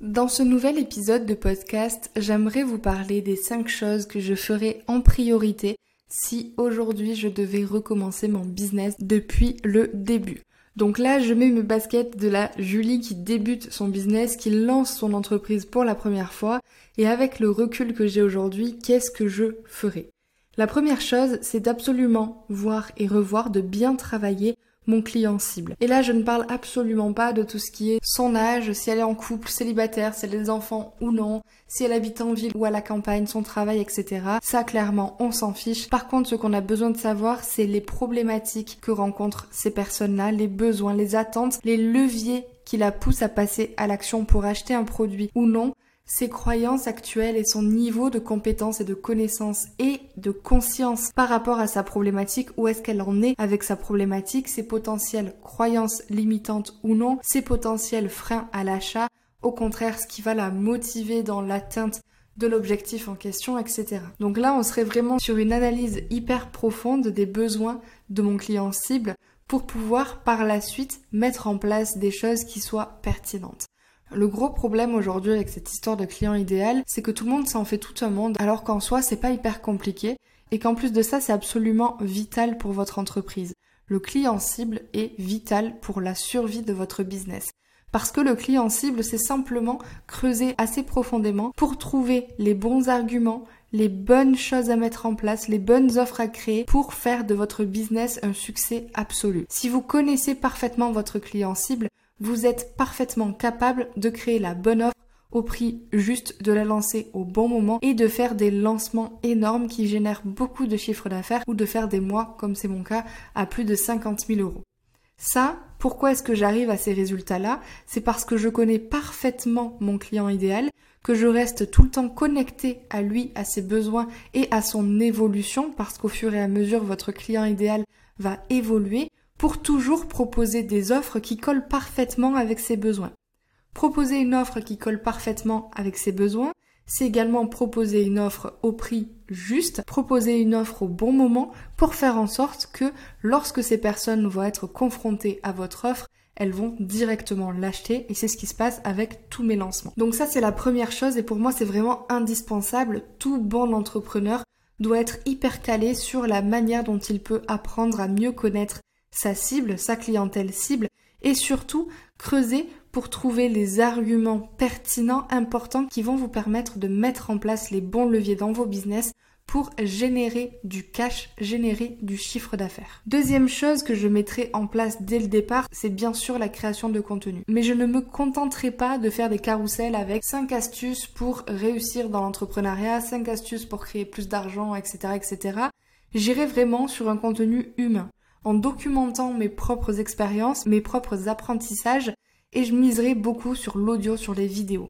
Dans ce nouvel épisode de podcast, j'aimerais vous parler des 5 choses que je ferais en priorité si aujourd'hui je devais recommencer mon business depuis le début. Donc là, je mets mes baskets de la Julie qui débute son business, qui lance son entreprise pour la première fois, et avec le recul que j'ai aujourd'hui, qu'est-ce que je ferais La première chose, c'est d'absolument voir et revoir, de bien travailler client cible. Et là, je ne parle absolument pas de tout ce qui est son âge, si elle est en couple, célibataire, si elle a des enfants ou non, si elle habite en ville ou à la campagne, son travail, etc. Ça, clairement, on s'en fiche. Par contre, ce qu'on a besoin de savoir, c'est les problématiques que rencontrent ces personnes-là, les besoins, les attentes, les leviers qui la poussent à passer à l'action pour acheter un produit ou non, ses croyances actuelles et son niveau de compétence et de connaissance et de conscience par rapport à sa problématique, où est-ce qu'elle en est avec sa problématique, ses potentielles croyances limitantes ou non, ses potentiels freins à l'achat, au contraire ce qui va la motiver dans l'atteinte de l'objectif en question, etc. Donc là, on serait vraiment sur une analyse hyper profonde des besoins de mon client cible pour pouvoir par la suite mettre en place des choses qui soient pertinentes. Le gros problème aujourd'hui avec cette histoire de client idéal, c'est que tout le monde s'en fait tout un monde, alors qu'en soi, c'est pas hyper compliqué, et qu'en plus de ça, c'est absolument vital pour votre entreprise. Le client cible est vital pour la survie de votre business. Parce que le client cible, c'est simplement creuser assez profondément pour trouver les bons arguments, les bonnes choses à mettre en place, les bonnes offres à créer pour faire de votre business un succès absolu. Si vous connaissez parfaitement votre client cible, vous êtes parfaitement capable de créer la bonne offre au prix juste, de la lancer au bon moment et de faire des lancements énormes qui génèrent beaucoup de chiffres d'affaires ou de faire des mois, comme c'est mon cas, à plus de 50 000 euros. Ça, pourquoi est-ce que j'arrive à ces résultats-là? C'est parce que je connais parfaitement mon client idéal, que je reste tout le temps connecté à lui, à ses besoins et à son évolution, parce qu'au fur et à mesure, votre client idéal va évoluer pour toujours proposer des offres qui collent parfaitement avec ses besoins. Proposer une offre qui colle parfaitement avec ses besoins, c'est également proposer une offre au prix juste, proposer une offre au bon moment pour faire en sorte que lorsque ces personnes vont être confrontées à votre offre, elles vont directement l'acheter et c'est ce qui se passe avec tous mes lancements. Donc ça c'est la première chose et pour moi c'est vraiment indispensable. Tout bon entrepreneur doit être hyper calé sur la manière dont il peut apprendre à mieux connaître sa cible, sa clientèle cible, et surtout creuser pour trouver les arguments pertinents, importants, qui vont vous permettre de mettre en place les bons leviers dans vos business pour générer du cash, générer du chiffre d'affaires. Deuxième chose que je mettrai en place dès le départ, c'est bien sûr la création de contenu. Mais je ne me contenterai pas de faire des carousels avec 5 astuces pour réussir dans l'entrepreneuriat, 5 astuces pour créer plus d'argent, etc., etc. J'irai vraiment sur un contenu humain en documentant mes propres expériences, mes propres apprentissages, et je miserai beaucoup sur l'audio, sur les vidéos.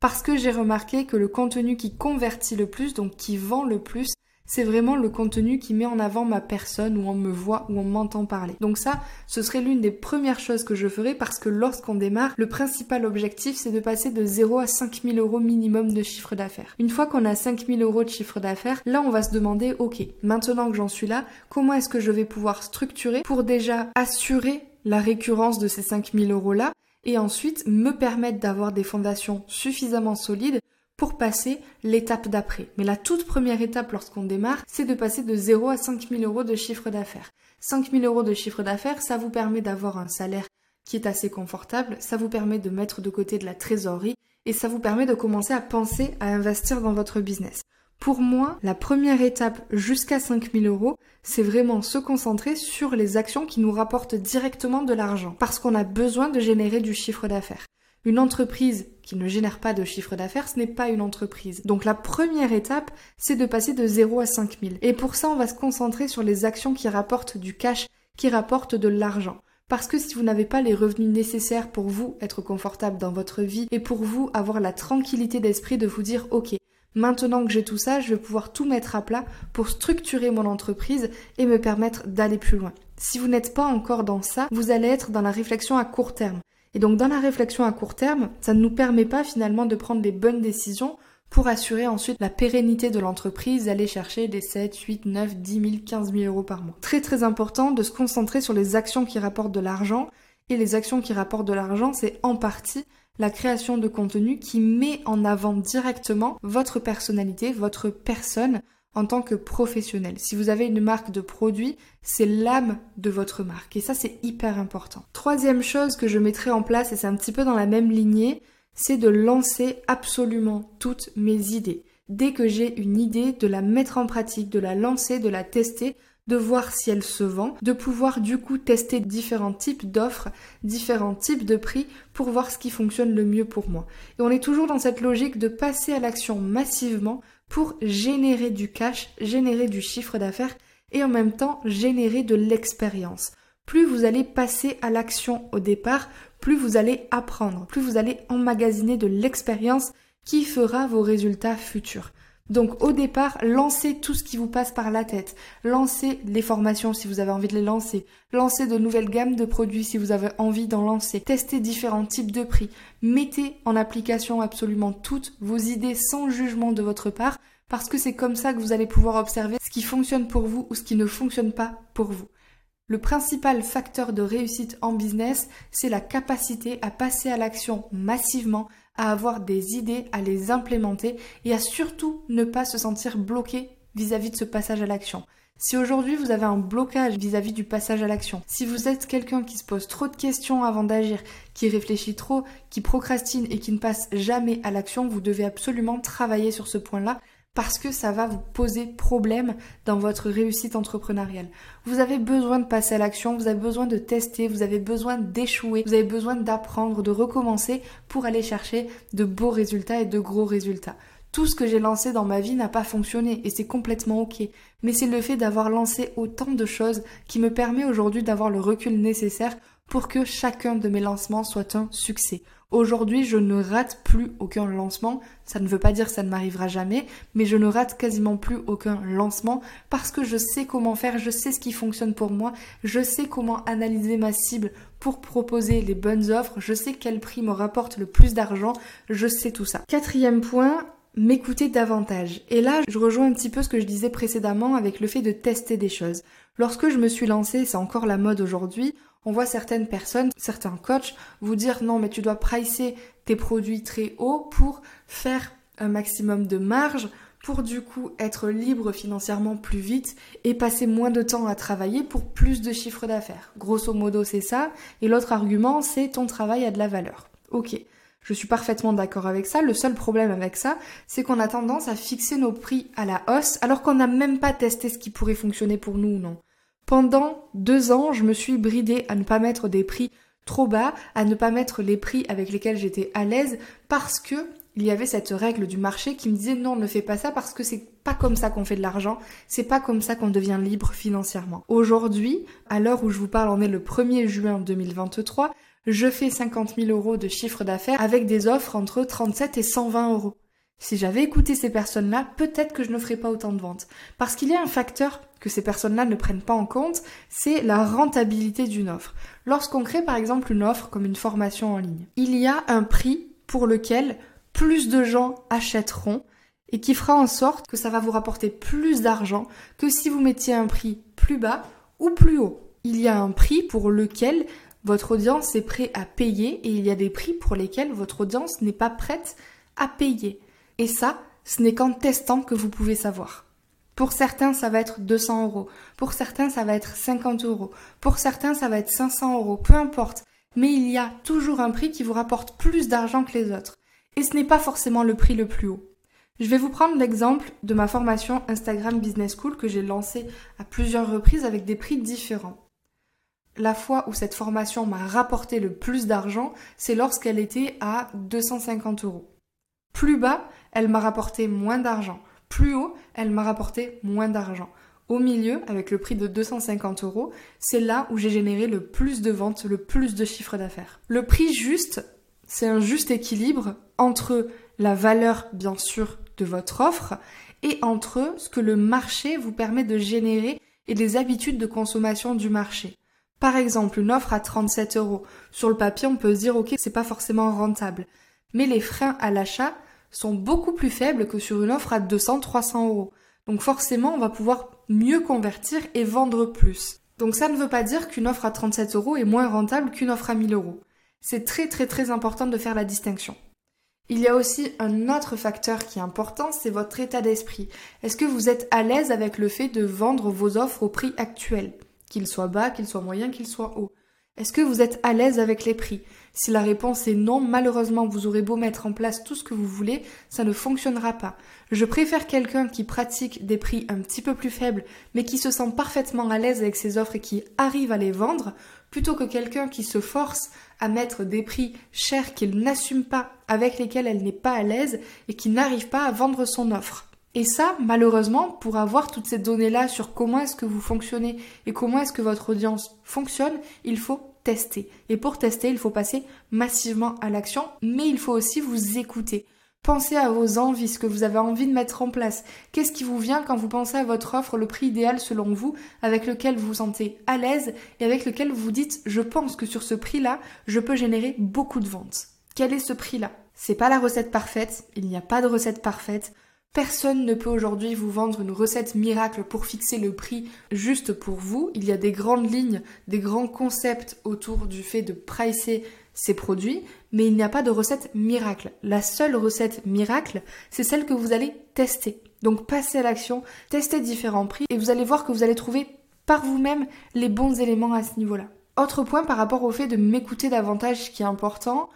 Parce que j'ai remarqué que le contenu qui convertit le plus, donc qui vend le plus, c'est vraiment le contenu qui met en avant ma personne, où on me voit, où on m'entend parler. Donc ça, ce serait l'une des premières choses que je ferais parce que lorsqu'on démarre, le principal objectif, c'est de passer de 0 à 5000 euros minimum de chiffre d'affaires. Une fois qu'on a 5000 euros de chiffre d'affaires, là, on va se demander, ok, maintenant que j'en suis là, comment est-ce que je vais pouvoir structurer pour déjà assurer la récurrence de ces 5000 euros là et ensuite me permettre d'avoir des fondations suffisamment solides pour passer l'étape d'après. Mais la toute première étape lorsqu'on démarre, c'est de passer de 0 à 5000 euros de chiffre d'affaires. 5000 euros de chiffre d'affaires, ça vous permet d'avoir un salaire qui est assez confortable, ça vous permet de mettre de côté de la trésorerie et ça vous permet de commencer à penser à investir dans votre business. Pour moi, la première étape jusqu'à 5000 euros, c'est vraiment se concentrer sur les actions qui nous rapportent directement de l'argent parce qu'on a besoin de générer du chiffre d'affaires. Une entreprise qui ne génère pas de chiffre d'affaires, ce n'est pas une entreprise. Donc la première étape, c'est de passer de 0 à 5000. Et pour ça, on va se concentrer sur les actions qui rapportent du cash, qui rapportent de l'argent. Parce que si vous n'avez pas les revenus nécessaires pour vous être confortable dans votre vie et pour vous avoir la tranquillité d'esprit de vous dire ok, maintenant que j'ai tout ça, je vais pouvoir tout mettre à plat pour structurer mon entreprise et me permettre d'aller plus loin. Si vous n'êtes pas encore dans ça, vous allez être dans la réflexion à court terme. Et donc dans la réflexion à court terme, ça ne nous permet pas finalement de prendre des bonnes décisions pour assurer ensuite la pérennité de l'entreprise, d'aller chercher des 7, 8, 9, 10 000, 15 000 euros par mois. Très très important de se concentrer sur les actions qui rapportent de l'argent. Et les actions qui rapportent de l'argent, c'est en partie la création de contenu qui met en avant directement votre personnalité, votre personne en tant que professionnel. Si vous avez une marque de produit, c'est l'âme de votre marque. Et ça, c'est hyper important. Troisième chose que je mettrai en place, et c'est un petit peu dans la même lignée, c'est de lancer absolument toutes mes idées. Dès que j'ai une idée, de la mettre en pratique, de la lancer, de la tester, de voir si elle se vend, de pouvoir du coup tester différents types d'offres, différents types de prix pour voir ce qui fonctionne le mieux pour moi. Et on est toujours dans cette logique de passer à l'action massivement pour générer du cash, générer du chiffre d'affaires et en même temps générer de l'expérience. Plus vous allez passer à l'action au départ, plus vous allez apprendre, plus vous allez emmagasiner de l'expérience qui fera vos résultats futurs. Donc au départ, lancez tout ce qui vous passe par la tête. Lancez les formations si vous avez envie de les lancer. Lancez de nouvelles gammes de produits si vous avez envie d'en lancer. Testez différents types de prix. Mettez en application absolument toutes vos idées sans jugement de votre part parce que c'est comme ça que vous allez pouvoir observer ce qui fonctionne pour vous ou ce qui ne fonctionne pas pour vous. Le principal facteur de réussite en business, c'est la capacité à passer à l'action massivement à avoir des idées, à les implémenter et à surtout ne pas se sentir bloqué vis-à-vis de ce passage à l'action. Si aujourd'hui vous avez un blocage vis-à-vis du passage à l'action, si vous êtes quelqu'un qui se pose trop de questions avant d'agir, qui réfléchit trop, qui procrastine et qui ne passe jamais à l'action, vous devez absolument travailler sur ce point-là parce que ça va vous poser problème dans votre réussite entrepreneuriale. Vous avez besoin de passer à l'action, vous avez besoin de tester, vous avez besoin d'échouer, vous avez besoin d'apprendre, de recommencer pour aller chercher de beaux résultats et de gros résultats. Tout ce que j'ai lancé dans ma vie n'a pas fonctionné et c'est complètement ok. Mais c'est le fait d'avoir lancé autant de choses qui me permet aujourd'hui d'avoir le recul nécessaire pour que chacun de mes lancements soit un succès. Aujourd'hui, je ne rate plus aucun lancement. Ça ne veut pas dire que ça ne m'arrivera jamais, mais je ne rate quasiment plus aucun lancement parce que je sais comment faire, je sais ce qui fonctionne pour moi, je sais comment analyser ma cible pour proposer les bonnes offres, je sais quel prix me rapporte le plus d'argent, je sais tout ça. Quatrième point, m'écouter davantage. Et là, je rejoins un petit peu ce que je disais précédemment avec le fait de tester des choses. Lorsque je me suis lancée, c'est encore la mode aujourd'hui, on voit certaines personnes, certains coachs vous dire non mais tu dois pricer tes produits très haut pour faire un maximum de marge, pour du coup être libre financièrement plus vite et passer moins de temps à travailler pour plus de chiffre d'affaires. Grosso modo c'est ça. Et l'autre argument c'est ton travail a de la valeur. Ok. Je suis parfaitement d'accord avec ça. Le seul problème avec ça, c'est qu'on a tendance à fixer nos prix à la hausse alors qu'on n'a même pas testé ce qui pourrait fonctionner pour nous ou non. Pendant deux ans, je me suis bridée à ne pas mettre des prix trop bas, à ne pas mettre les prix avec lesquels j'étais à l'aise parce que il y avait cette règle du marché qui me disait non, ne fais pas ça parce que c'est pas comme ça qu'on fait de l'argent, c'est pas comme ça qu'on devient libre financièrement. Aujourd'hui, à l'heure où je vous parle, on est le 1er juin 2023, je fais 50 000 euros de chiffre d'affaires avec des offres entre 37 et 120 euros. Si j'avais écouté ces personnes-là, peut-être que je ne ferais pas autant de ventes. Parce qu'il y a un facteur que ces personnes-là ne prennent pas en compte, c'est la rentabilité d'une offre. Lorsqu'on crée par exemple une offre comme une formation en ligne, il y a un prix pour lequel plus de gens achèteront et qui fera en sorte que ça va vous rapporter plus d'argent que si vous mettiez un prix plus bas ou plus haut. Il y a un prix pour lequel votre audience est prête à payer et il y a des prix pour lesquels votre audience n'est pas prête à payer. Et ça, ce n'est qu'en testant que vous pouvez savoir. Pour certains, ça va être 200 euros. Pour certains, ça va être 50 euros. Pour certains, ça va être 500 euros. Peu importe. Mais il y a toujours un prix qui vous rapporte plus d'argent que les autres. Et ce n'est pas forcément le prix le plus haut. Je vais vous prendre l'exemple de ma formation Instagram Business School que j'ai lancée à plusieurs reprises avec des prix différents. La fois où cette formation m'a rapporté le plus d'argent, c'est lorsqu'elle était à 250 euros. Plus bas, elle m'a rapporté moins d'argent. Plus haut, elle m'a rapporté moins d'argent. Au milieu, avec le prix de 250 euros, c'est là où j'ai généré le plus de ventes, le plus de chiffre d'affaires. Le prix juste, c'est un juste équilibre entre la valeur, bien sûr, de votre offre et entre ce que le marché vous permet de générer et les habitudes de consommation du marché. Par exemple, une offre à 37 euros. Sur le papier, on peut se dire, ok, c'est pas forcément rentable mais les freins à l'achat sont beaucoup plus faibles que sur une offre à 200-300 euros. Donc forcément, on va pouvoir mieux convertir et vendre plus. Donc ça ne veut pas dire qu'une offre à 37 euros est moins rentable qu'une offre à 1000 euros. C'est très très très important de faire la distinction. Il y a aussi un autre facteur qui est important, c'est votre état d'esprit. Est-ce que vous êtes à l'aise avec le fait de vendre vos offres au prix actuel? Qu'il soit bas, qu'il soit moyen, qu'il soit haut. Est-ce que vous êtes à l'aise avec les prix? Si la réponse est non, malheureusement, vous aurez beau mettre en place tout ce que vous voulez, ça ne fonctionnera pas. Je préfère quelqu'un qui pratique des prix un petit peu plus faibles, mais qui se sent parfaitement à l'aise avec ses offres et qui arrive à les vendre, plutôt que quelqu'un qui se force à mettre des prix chers qu'il n'assume pas, avec lesquels elle n'est pas à l'aise et qui n'arrive pas à vendre son offre. Et ça, malheureusement, pour avoir toutes ces données-là sur comment est-ce que vous fonctionnez et comment est-ce que votre audience fonctionne, il faut tester. Et pour tester, il faut passer massivement à l'action, mais il faut aussi vous écouter. Pensez à vos envies, ce que vous avez envie de mettre en place. Qu'est-ce qui vous vient quand vous pensez à votre offre, le prix idéal selon vous, avec lequel vous vous sentez à l'aise et avec lequel vous vous dites je pense que sur ce prix-là, je peux générer beaucoup de ventes. Quel est ce prix-là? C'est pas la recette parfaite, il n'y a pas de recette parfaite. Personne ne peut aujourd'hui vous vendre une recette miracle pour fixer le prix juste pour vous. Il y a des grandes lignes, des grands concepts autour du fait de pricer ces produits, mais il n'y a pas de recette miracle. La seule recette miracle, c'est celle que vous allez tester. Donc passez à l'action, testez différents prix et vous allez voir que vous allez trouver par vous-même les bons éléments à ce niveau-là. Autre point par rapport au fait de m'écouter davantage qui est important,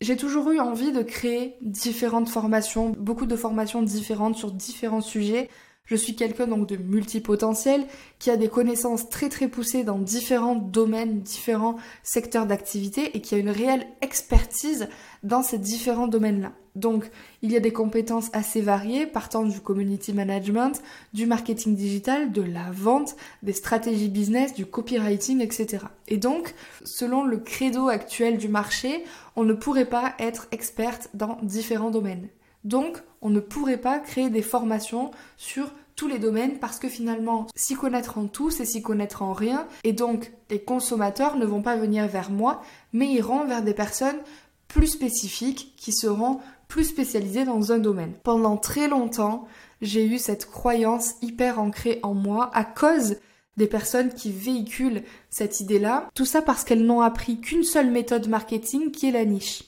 j'ai toujours eu envie de créer différentes formations, beaucoup de formations différentes sur différents sujets. Je suis quelqu'un donc de multipotentiel qui a des connaissances très très poussées dans différents domaines, différents secteurs d'activité et qui a une réelle expertise dans ces différents domaines-là. Donc, il y a des compétences assez variées, partant du community management, du marketing digital, de la vente, des stratégies business, du copywriting, etc. Et donc, selon le credo actuel du marché, on ne pourrait pas être experte dans différents domaines. Donc, on ne pourrait pas créer des formations sur tous les domaines parce que finalement, s'y connaître en tout, c'est s'y connaître en rien. Et donc, les consommateurs ne vont pas venir vers moi, mais iront vers des personnes plus spécifiques qui seront plus spécialisée dans un domaine. Pendant très longtemps, j'ai eu cette croyance hyper ancrée en moi à cause des personnes qui véhiculent cette idée-là. Tout ça parce qu'elles n'ont appris qu'une seule méthode marketing qui est la niche.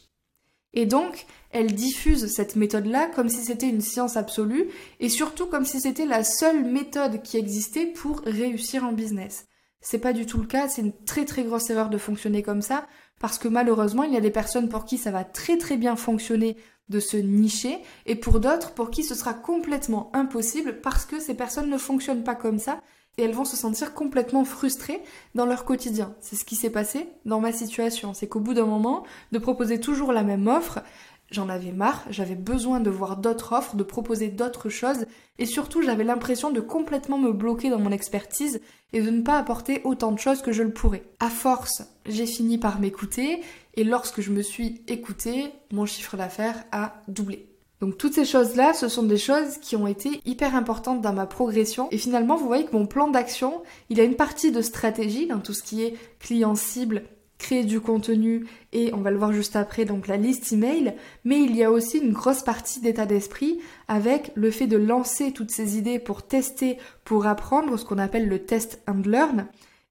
Et donc, elles diffusent cette méthode-là comme si c'était une science absolue et surtout comme si c'était la seule méthode qui existait pour réussir en business. C'est pas du tout le cas, c'est une très très grosse erreur de fonctionner comme ça parce que malheureusement, il y a des personnes pour qui ça va très très bien fonctionner de se nicher et pour d'autres pour qui ce sera complètement impossible parce que ces personnes ne fonctionnent pas comme ça et elles vont se sentir complètement frustrées dans leur quotidien. C'est ce qui s'est passé dans ma situation. C'est qu'au bout d'un moment, de proposer toujours la même offre, J'en avais marre, j'avais besoin de voir d'autres offres, de proposer d'autres choses, et surtout j'avais l'impression de complètement me bloquer dans mon expertise et de ne pas apporter autant de choses que je le pourrais. À force, j'ai fini par m'écouter, et lorsque je me suis écoutée, mon chiffre d'affaires a doublé. Donc toutes ces choses-là, ce sont des choses qui ont été hyper importantes dans ma progression. Et finalement, vous voyez que mon plan d'action, il a une partie de stratégie dans tout ce qui est client cible, créer du contenu et on va le voir juste après donc la liste email, mais il y a aussi une grosse partie d'état d'esprit avec le fait de lancer toutes ces idées pour tester, pour apprendre ce qu'on appelle le test and learn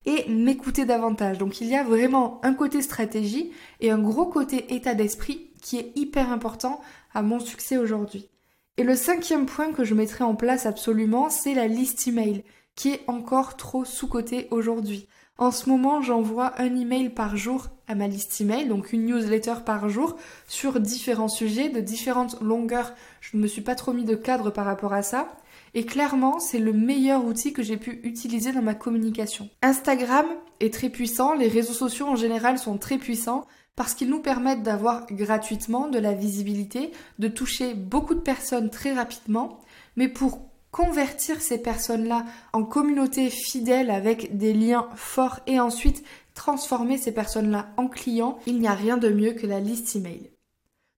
et m'écouter davantage. Donc il y a vraiment un côté stratégie et un gros côté état d'esprit qui est hyper important à mon succès aujourd'hui. Et le cinquième point que je mettrai en place absolument, c'est la liste email qui est encore trop sous-cotée aujourd'hui. En ce moment, j'envoie un email par jour à ma liste email, donc une newsletter par jour sur différents sujets de différentes longueurs. Je ne me suis pas trop mis de cadre par rapport à ça. Et clairement, c'est le meilleur outil que j'ai pu utiliser dans ma communication. Instagram est très puissant, les réseaux sociaux en général sont très puissants parce qu'ils nous permettent d'avoir gratuitement de la visibilité, de toucher beaucoup de personnes très rapidement. Mais pour convertir ces personnes-là en communauté fidèle avec des liens forts et ensuite transformer ces personnes-là en clients, il n'y a rien de mieux que la liste email.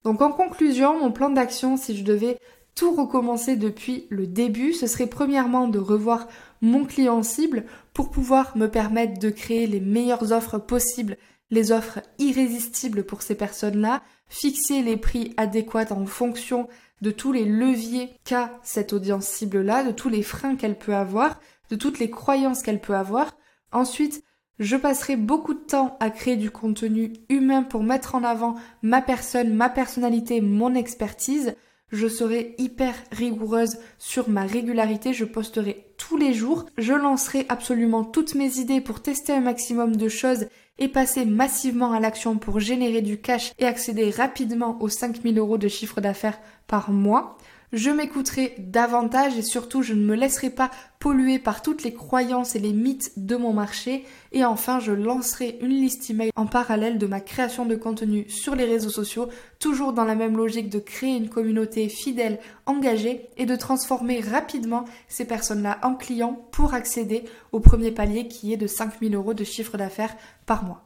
Donc en conclusion, mon plan d'action, si je devais tout recommencer depuis le début, ce serait premièrement de revoir mon client cible pour pouvoir me permettre de créer les meilleures offres possibles, les offres irrésistibles pour ces personnes-là, fixer les prix adéquats en fonction de tous les leviers qu'a cette audience cible-là, de tous les freins qu'elle peut avoir, de toutes les croyances qu'elle peut avoir. Ensuite, Je passerai beaucoup de temps à créer du contenu humain pour mettre en avant ma personne, ma personnalité, mon expertise. Je serai hyper rigoureuse sur ma régularité, je posterai tous les jours, je lancerai absolument toutes mes idées pour tester un maximum de choses et passer massivement à l'action pour générer du cash et accéder rapidement aux 5000 euros de chiffre d'affaires par mois je m'écouterai davantage et surtout je ne me laisserai pas polluer par toutes les croyances et les mythes de mon marché. Et enfin, je lancerai une liste email en parallèle de ma création de contenu sur les réseaux sociaux, toujours dans la même logique de créer une communauté fidèle, engagée et de transformer rapidement ces personnes-là en clients pour accéder au premier palier qui est de 5000 euros de chiffre d'affaires par mois.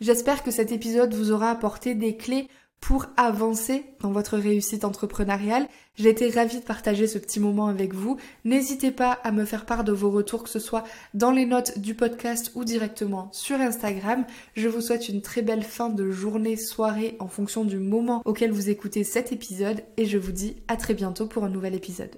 J'espère que cet épisode vous aura apporté des clés pour avancer dans votre réussite entrepreneuriale. J'ai été ravie de partager ce petit moment avec vous. N'hésitez pas à me faire part de vos retours, que ce soit dans les notes du podcast ou directement sur Instagram. Je vous souhaite une très belle fin de journée, soirée en fonction du moment auquel vous écoutez cet épisode et je vous dis à très bientôt pour un nouvel épisode.